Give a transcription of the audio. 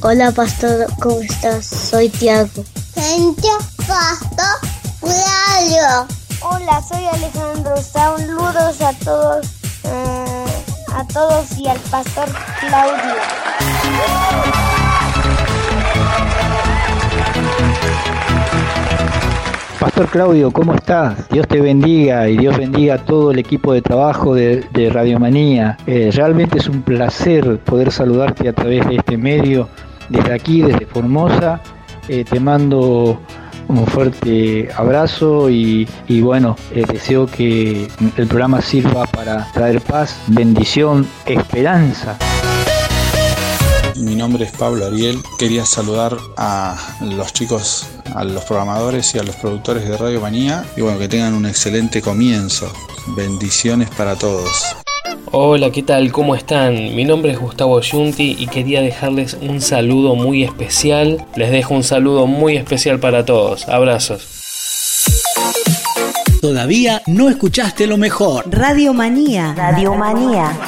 Hola Pastor, ¿cómo estás? Soy Tiago. Gente, Pastor, Claudio. Hola, soy Alejandro. Saludos a todos, eh, a todos y al Pastor Claudio. Pastor Claudio, ¿cómo estás? Dios te bendiga y Dios bendiga a todo el equipo de trabajo de, de Radiomanía. Eh, realmente es un placer poder saludarte a través de este medio, desde aquí, desde Formosa. Eh, te mando un fuerte abrazo y, y bueno, eh, deseo que el programa sirva para traer paz, bendición, esperanza. Mi nombre es Pablo Ariel. Quería saludar a los chicos, a los programadores y a los productores de Radio Manía. Y bueno, que tengan un excelente comienzo. Bendiciones para todos. Hola, ¿qué tal? ¿Cómo están? Mi nombre es Gustavo Yunti y quería dejarles un saludo muy especial. Les dejo un saludo muy especial para todos. Abrazos. Todavía no escuchaste lo mejor. Radio Manía. Radio Manía.